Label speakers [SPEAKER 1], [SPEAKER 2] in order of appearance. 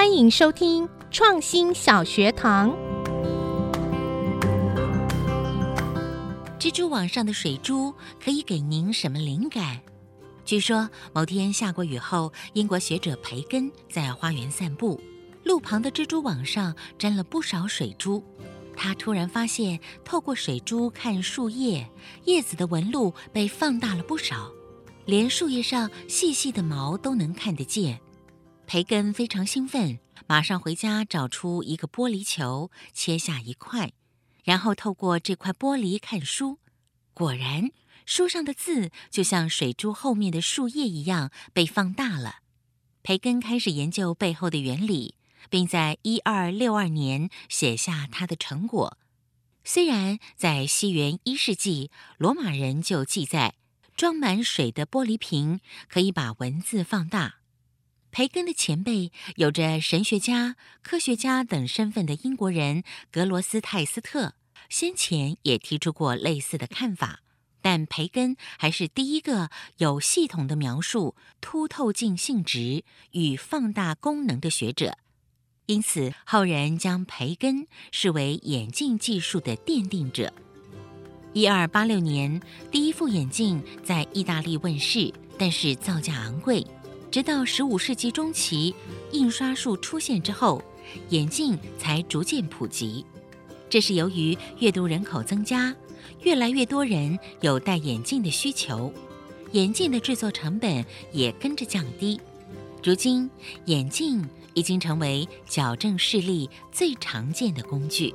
[SPEAKER 1] 欢迎收听创新小学堂。
[SPEAKER 2] 蜘蛛网上的水珠可以给您什么灵感？据说某天下过雨后，英国学者培根在花园散步，路旁的蜘蛛网上沾了不少水珠。他突然发现，透过水珠看树叶，叶子的纹路被放大了不少，连树叶上细细的毛都能看得见。培根非常兴奋，马上回家找出一个玻璃球，切下一块，然后透过这块玻璃看书。果然，书上的字就像水珠后面的树叶一样被放大了。培根开始研究背后的原理，并在一二六二年写下他的成果。虽然在西元一世纪，罗马人就记载，装满水的玻璃瓶可以把文字放大。培根的前辈，有着神学家、科学家等身份的英国人格罗斯泰斯特，先前也提出过类似的看法，但培根还是第一个有系统的描述凸透镜性质与放大功能的学者，因此后人将培根视为眼镜技术的奠定者。一二八六年，第一副眼镜在意大利问世，但是造价昂贵。直到十五世纪中期，印刷术出现之后，眼镜才逐渐普及。这是由于阅读人口增加，越来越多人有戴眼镜的需求，眼镜的制作成本也跟着降低。如今，眼镜已经成为矫正视力最常见的工具。